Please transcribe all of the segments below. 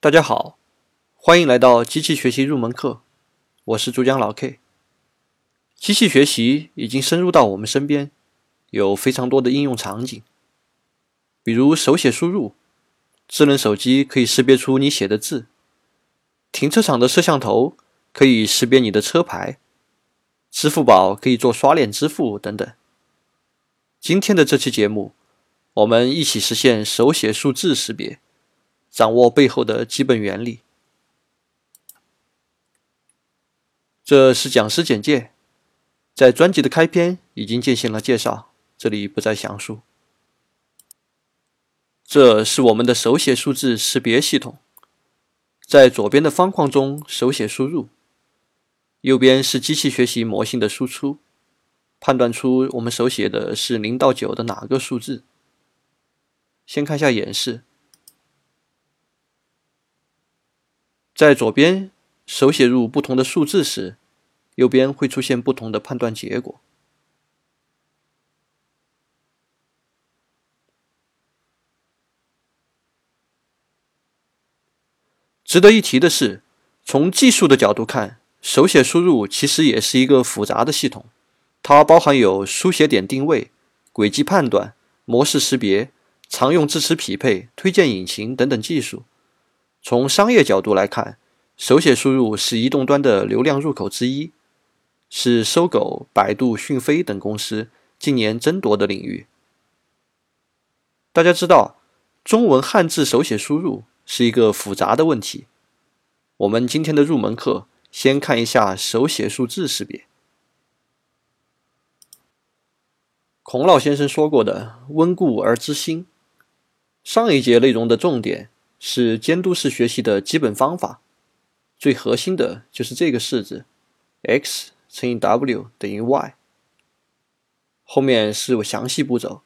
大家好，欢迎来到机器学习入门课，我是主讲老 K。机器学习已经深入到我们身边，有非常多的应用场景，比如手写输入，智能手机可以识别出你写的字；停车场的摄像头可以识别你的车牌；支付宝可以做刷脸支付等等。今天的这期节目，我们一起实现手写数字识别，掌握背后的基本原理。这是讲师简介。在专辑的开篇已经进行了介绍，这里不再详述。这是我们的手写数字识别系统，在左边的方框中手写输入，右边是机器学习模型的输出，判断出我们手写的是零到九的哪个数字。先看一下演示，在左边手写入不同的数字时。右边会出现不同的判断结果。值得一提的是，从技术的角度看，手写输入其实也是一个复杂的系统，它包含有书写点定位、轨迹判断、模式识别、常用字词匹配、推荐引擎等等技术。从商业角度来看，手写输入是移动端的流量入口之一。是搜狗、百度、讯飞等公司近年争夺的领域。大家知道，中文汉字手写输入是一个复杂的问题。我们今天的入门课先看一下手写数字识别。孔老先生说过的“温故而知新”，上一节内容的重点是监督式学习的基本方法，最核心的就是这个式子 x。乘以 w 等于 y。后面是详细步骤，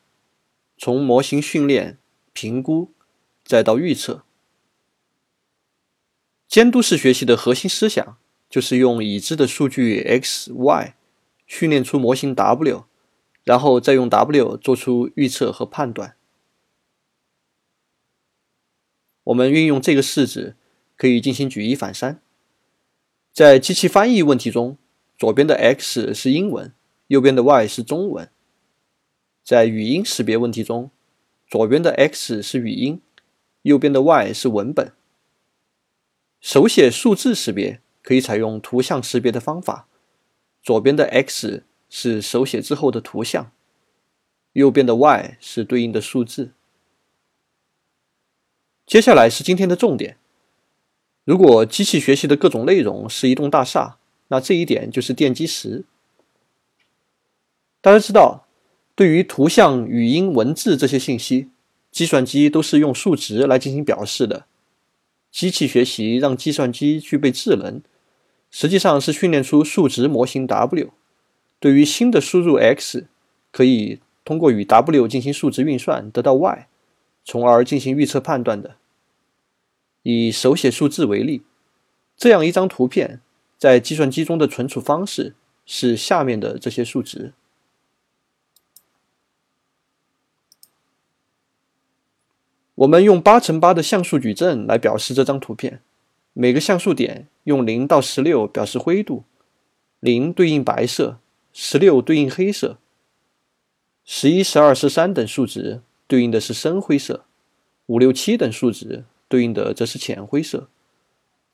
从模型训练、评估，再到预测。监督式学习的核心思想就是用已知的数据 x、y 训练出模型 w，然后再用 w 做出预测和判断。我们运用这个式子，可以进行举一反三，在机器翻译问题中。左边的 x 是英文，右边的 y 是中文。在语音识别问题中，左边的 x 是语音，右边的 y 是文本。手写数字识别可以采用图像识别的方法，左边的 x 是手写之后的图像，右边的 y 是对应的数字。接下来是今天的重点：如果机器学习的各种内容是一栋大厦。那这一点就是奠基石。大家知道，对于图像、语音、文字这些信息，计算机都是用数值来进行表示的。机器学习让计算机具备智能，实际上是训练出数值模型 W。对于新的输入 x，可以通过与 W 进行数值运算得到 y，从而进行预测判断的。以手写数字为例，这样一张图片。在计算机中的存储方式是下面的这些数值。我们用八乘八的像素矩阵来表示这张图片，每个像素点用零到十六表示灰度，零对应白色，十六对应黑色，十一、十二、十三等数值对应的是深灰色，五六七等数值对应的则是浅灰色。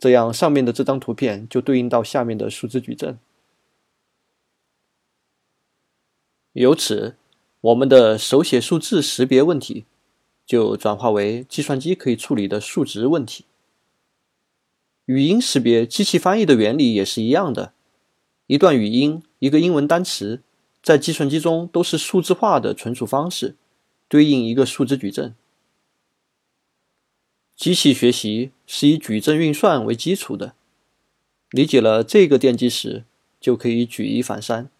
这样，上面的这张图片就对应到下面的数字矩阵。由此，我们的手写数字识别问题就转化为计算机可以处理的数值问题。语音识别、机器翻译的原理也是一样的。一段语音、一个英文单词，在计算机中都是数字化的存储方式，对应一个数字矩阵。机器学习是以矩阵运算为基础的，理解了这个奠基石，就可以举一反三。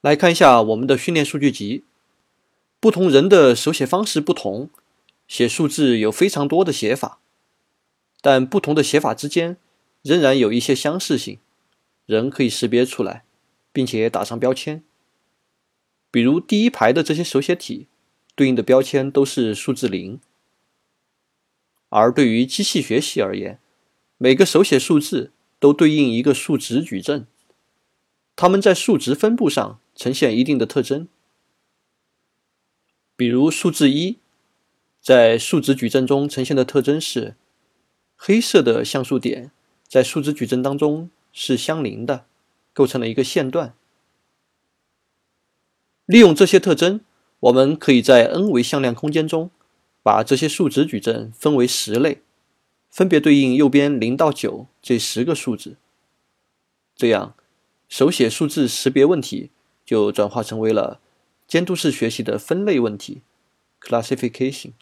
来看一下我们的训练数据集，不同人的手写方式不同，写数字有非常多的写法，但不同的写法之间仍然有一些相似性，人可以识别出来，并且打上标签。比如第一排的这些手写体，对应的标签都是数字零。而对于机器学习而言，每个手写数字都对应一个数值矩阵，它们在数值分布上呈现一定的特征。比如数字一，在数值矩阵中呈现的特征是黑色的像素点在数值矩阵当中是相邻的，构成了一个线段。利用这些特征，我们可以在 n 维向量空间中。把这些数值矩阵分为十类，分别对应右边零到九这十个数字。这样，手写数字识别问题就转化成为了监督式学习的分类问题 （classification）。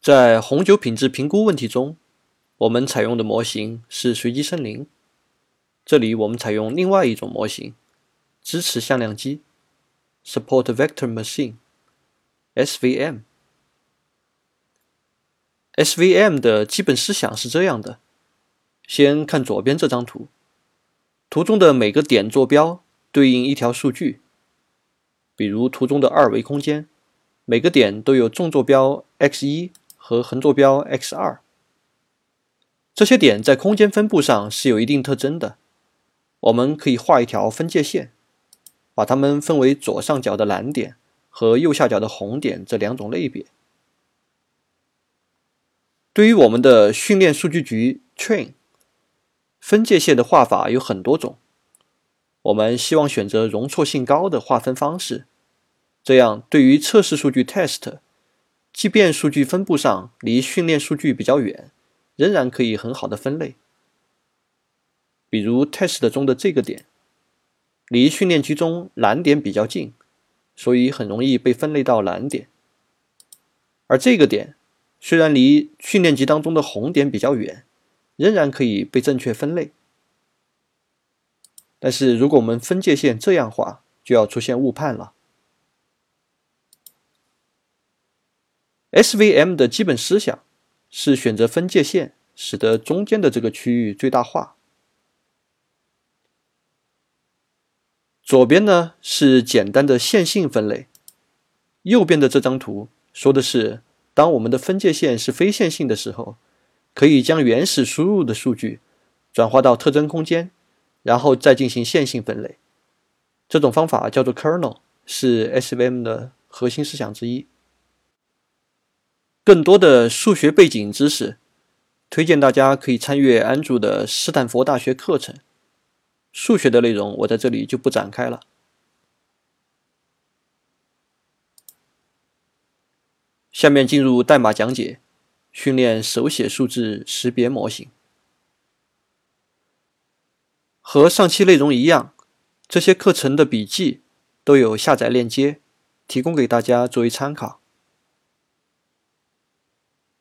在红酒品质评估问题中，我们采用的模型是随机森林。这里我们采用另外一种模型，支持向量机。Support Vector Machine（SVM）。SVM 的基本思想是这样的：先看左边这张图，图中的每个点坐标对应一条数据，比如图中的二维空间，每个点都有纵坐标 x1 和横坐标 x2。这些点在空间分布上是有一定特征的，我们可以画一条分界线。把它们分为左上角的蓝点和右下角的红点这两种类别。对于我们的训练数据集 train，分界线的画法有很多种。我们希望选择容错性高的划分方式，这样对于测试数据 test，即便数据分布上离训练数据比较远，仍然可以很好的分类。比如 test 中的这个点。离训练集中蓝点比较近，所以很容易被分类到蓝点。而这个点虽然离训练集当中的红点比较远，仍然可以被正确分类。但是如果我们分界线这样画，就要出现误判了。SVM 的基本思想是选择分界线，使得中间的这个区域最大化。左边呢是简单的线性分类，右边的这张图说的是，当我们的分界线是非线性的时候，可以将原始输入的数据转化到特征空间，然后再进行线性分类。这种方法叫做 kernel，是 SVM 的核心思想之一。更多的数学背景知识，推荐大家可以参阅安卓的斯坦福大学课程。数学的内容我在这里就不展开了。下面进入代码讲解，训练手写数字识别模型。和上期内容一样，这些课程的笔记都有下载链接，提供给大家作为参考。